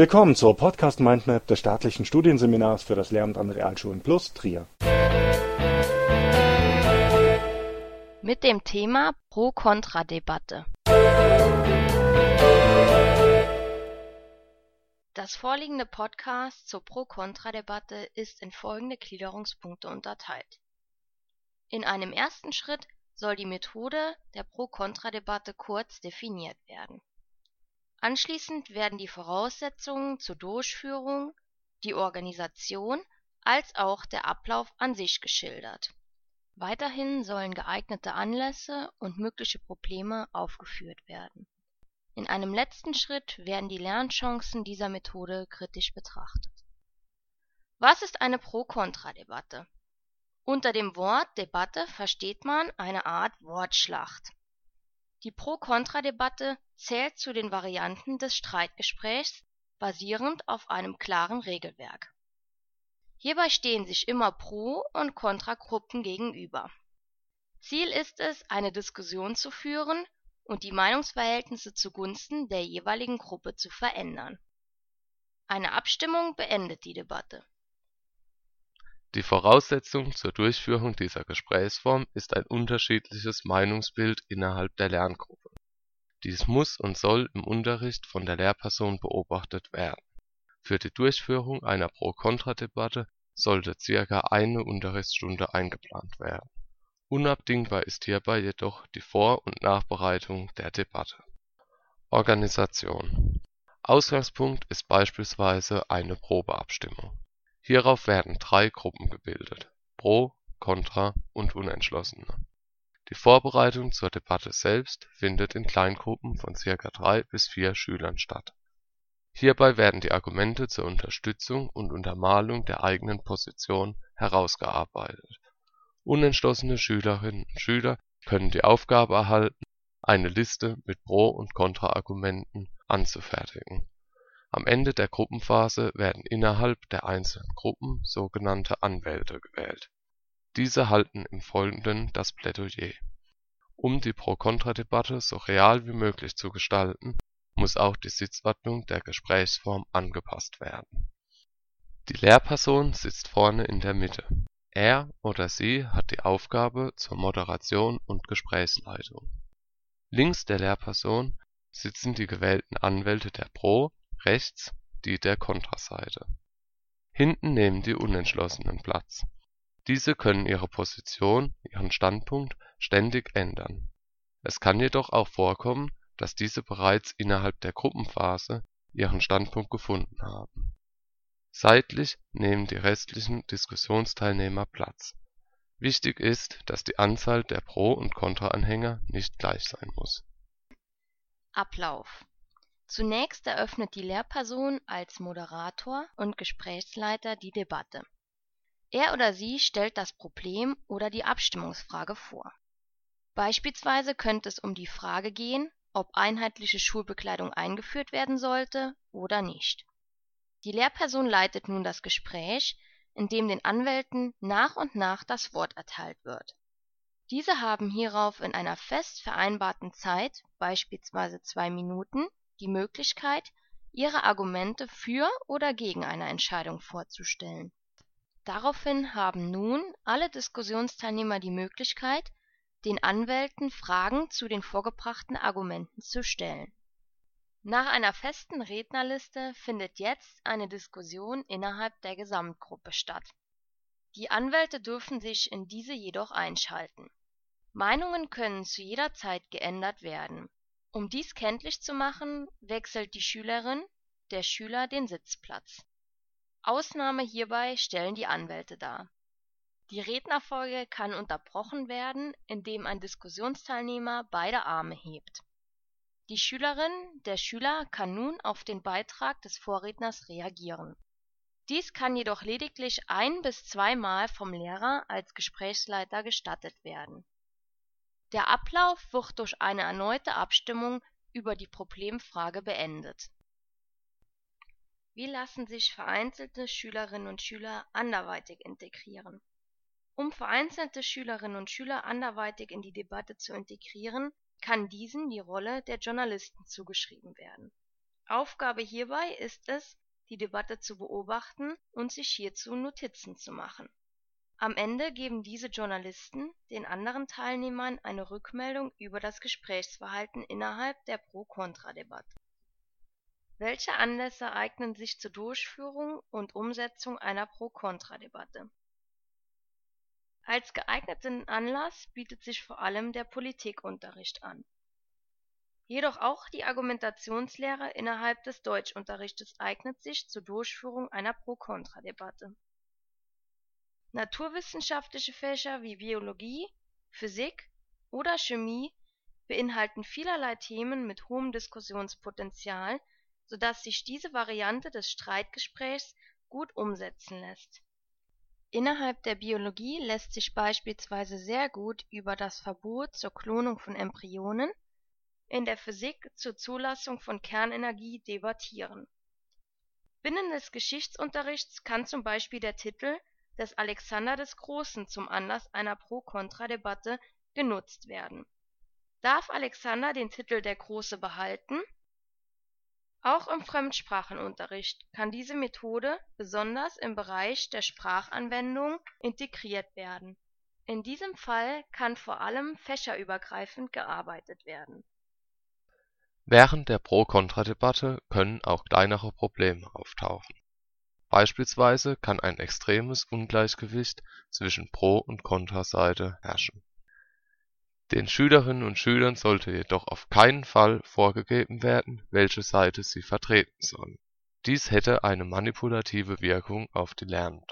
Willkommen zur Podcast Mindmap des staatlichen Studienseminars für das Lehramt an Realschulen Plus Trier. Mit dem Thema Pro-Kontra-Debatte. Das vorliegende Podcast zur Pro-Kontra-Debatte ist in folgende Gliederungspunkte unterteilt. In einem ersten Schritt soll die Methode der Pro-Kontra-Debatte kurz definiert werden. Anschließend werden die Voraussetzungen zur Durchführung, die Organisation als auch der Ablauf an sich geschildert. Weiterhin sollen geeignete Anlässe und mögliche Probleme aufgeführt werden. In einem letzten Schritt werden die Lernchancen dieser Methode kritisch betrachtet. Was ist eine Pro-Kontra-Debatte? Unter dem Wort Debatte versteht man eine Art Wortschlacht. Die Pro-Kontra-Debatte zählt zu den Varianten des Streitgesprächs basierend auf einem klaren Regelwerk. Hierbei stehen sich immer Pro- und Kontragruppen gegenüber. Ziel ist es, eine Diskussion zu führen und die Meinungsverhältnisse zugunsten der jeweiligen Gruppe zu verändern. Eine Abstimmung beendet die Debatte die Voraussetzung zur Durchführung dieser Gesprächsform ist ein unterschiedliches Meinungsbild innerhalb der Lerngruppe. Dies muss und soll im Unterricht von der Lehrperson beobachtet werden. Für die Durchführung einer Pro-Kontra-Debatte sollte circa eine Unterrichtsstunde eingeplant werden. Unabdingbar ist hierbei jedoch die Vor und Nachbereitung der Debatte. Organisation Ausgangspunkt ist beispielsweise eine Probeabstimmung Hierauf werden drei Gruppen gebildet: Pro, Kontra und Unentschlossene. Die Vorbereitung zur Debatte selbst findet in Kleingruppen von ca. drei bis vier Schülern statt. Hierbei werden die Argumente zur Unterstützung und Untermalung der eigenen Position herausgearbeitet. Unentschlossene Schülerinnen und Schüler können die Aufgabe erhalten, eine Liste mit Pro und Kontraargumenten anzufertigen am Ende der Gruppenphase werden innerhalb der einzelnen Gruppen sogenannte Anwälte gewählt. Diese halten im Folgenden das Plädoyer. Um die Pro-Kontra-Debatte so real wie möglich zu gestalten, muss auch die Sitzordnung der Gesprächsform angepasst werden. Die Lehrperson sitzt vorne in der Mitte. Er oder sie hat die Aufgabe zur Moderation und Gesprächsleitung. Links der Lehrperson sitzen die gewählten Anwälte der Pro rechts die der Kontraseite. Hinten nehmen die Unentschlossenen Platz. Diese können ihre Position, ihren Standpunkt ständig ändern. Es kann jedoch auch vorkommen, dass diese bereits innerhalb der Gruppenphase ihren Standpunkt gefunden haben. Seitlich nehmen die restlichen Diskussionsteilnehmer Platz. Wichtig ist, dass die Anzahl der Pro und Kontraanhänger nicht gleich sein muss. Ablauf Zunächst eröffnet die Lehrperson als Moderator und Gesprächsleiter die Debatte. Er oder sie stellt das Problem oder die Abstimmungsfrage vor. Beispielsweise könnte es um die Frage gehen, ob einheitliche Schulbekleidung eingeführt werden sollte oder nicht. Die Lehrperson leitet nun das Gespräch, in dem den Anwälten nach und nach das Wort erteilt wird. Diese haben hierauf in einer fest vereinbarten Zeit, beispielsweise zwei Minuten die Möglichkeit, ihre Argumente für oder gegen eine Entscheidung vorzustellen. Daraufhin haben nun alle Diskussionsteilnehmer die Möglichkeit, den Anwälten Fragen zu den vorgebrachten Argumenten zu stellen. Nach einer festen Rednerliste findet jetzt eine Diskussion innerhalb der Gesamtgruppe statt. Die Anwälte dürfen sich in diese jedoch einschalten. Meinungen können zu jeder Zeit geändert werden um dies kenntlich zu machen, wechselt die Schülerin, der Schüler den Sitzplatz. Ausnahme hierbei stellen die Anwälte dar. Die Rednerfolge kann unterbrochen werden, indem ein Diskussionsteilnehmer beide Arme hebt. Die Schülerin, der Schüler kann nun auf den Beitrag des Vorredners reagieren. Dies kann jedoch lediglich ein bis zweimal vom Lehrer als Gesprächsleiter gestattet werden der Ablauf wird durch eine erneute Abstimmung über die Problemfrage beendet. Wie lassen sich vereinzelte Schülerinnen und Schüler anderweitig integrieren? Um vereinzelte Schülerinnen und Schüler anderweitig in die Debatte zu integrieren, kann diesen die Rolle der Journalisten zugeschrieben werden. Aufgabe hierbei ist es, die Debatte zu beobachten und sich hierzu Notizen zu machen. Am Ende geben diese Journalisten den anderen Teilnehmern eine Rückmeldung über das Gesprächsverhalten innerhalb der Pro-Kontra-Debatte. Welche Anlässe eignen sich zur Durchführung und Umsetzung einer Pro-Kontra-Debatte als geeigneten Anlass bietet sich vor allem der Politikunterricht an. Jedoch auch die Argumentationslehre innerhalb des Deutschunterrichtes eignet sich zur Durchführung einer Pro-Kontra-Debatte. Naturwissenschaftliche Fächer wie Biologie, Physik oder Chemie beinhalten vielerlei Themen mit hohem Diskussionspotenzial, so dass sich diese Variante des Streitgesprächs gut umsetzen lässt Innerhalb der Biologie lässt sich beispielsweise sehr gut über das Verbot zur Klonung von Embryonen, in der Physik zur Zulassung von Kernenergie debattieren. Binnen des Geschichtsunterrichts kann zum Beispiel der Titel des Alexander des Großen zum Anlass einer Pro-Kontra-Debatte genutzt werden. Darf Alexander den Titel der Große behalten auch im Fremdsprachenunterricht kann diese Methode besonders im Bereich der Sprachanwendung integriert werden. In diesem Fall kann vor allem fächerübergreifend gearbeitet werden. Während der Pro-Kontra-Debatte können auch kleinere Probleme auftauchen. Beispielsweise kann ein extremes Ungleichgewicht zwischen Pro und Kontraseite herrschen den Schülerinnen und Schülern sollte jedoch auf keinen Fall vorgegeben werden, welche Seite sie vertreten sollen. Dies hätte eine manipulative Wirkung auf die Lernenden.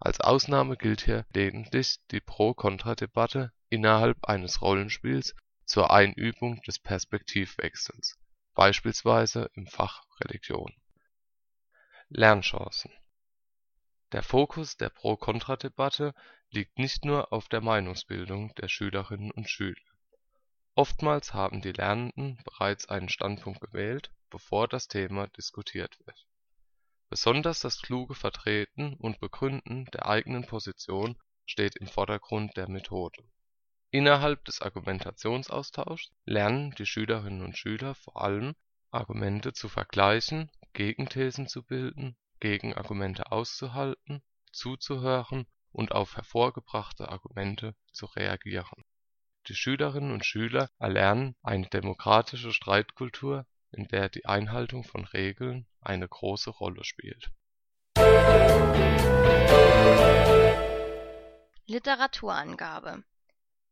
Als Ausnahme gilt hier lediglich die Pro-Kontra-Debatte innerhalb eines Rollenspiels zur Einübung des Perspektivwechsels, beispielsweise im Fach Religion. Lernchancen Der Fokus der Pro-Kontra-Debatte liegt nicht nur auf der Meinungsbildung der Schülerinnen und Schüler. Oftmals haben die Lernenden bereits einen Standpunkt gewählt, bevor das Thema diskutiert wird. Besonders das kluge Vertreten und Begründen der eigenen Position steht im Vordergrund der Methode. Innerhalb des Argumentationsaustauschs lernen die Schülerinnen und Schüler vor allem, Argumente zu vergleichen, Gegenthesen zu bilden, Gegenargumente auszuhalten, zuzuhören und auf hervorgebrachte Argumente zu reagieren. Die Schülerinnen und Schüler erlernen eine demokratische Streitkultur, in der die Einhaltung von Regeln eine große Rolle spielt. Literaturangabe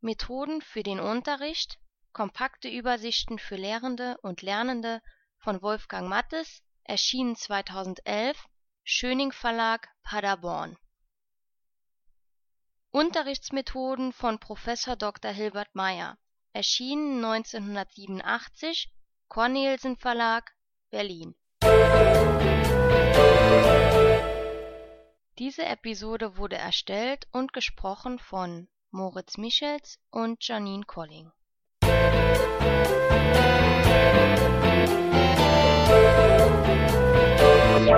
Methoden für den Unterricht Kompakte Übersichten für Lehrende und Lernende von Wolfgang Mattes, erschienen 2011, Schöning Verlag, Paderborn Unterrichtsmethoden von Professor Dr. Hilbert Meyer, erschienen 1987, Cornelsen Verlag, Berlin. Diese Episode wurde erstellt und gesprochen von Moritz Michels und Janine Colling.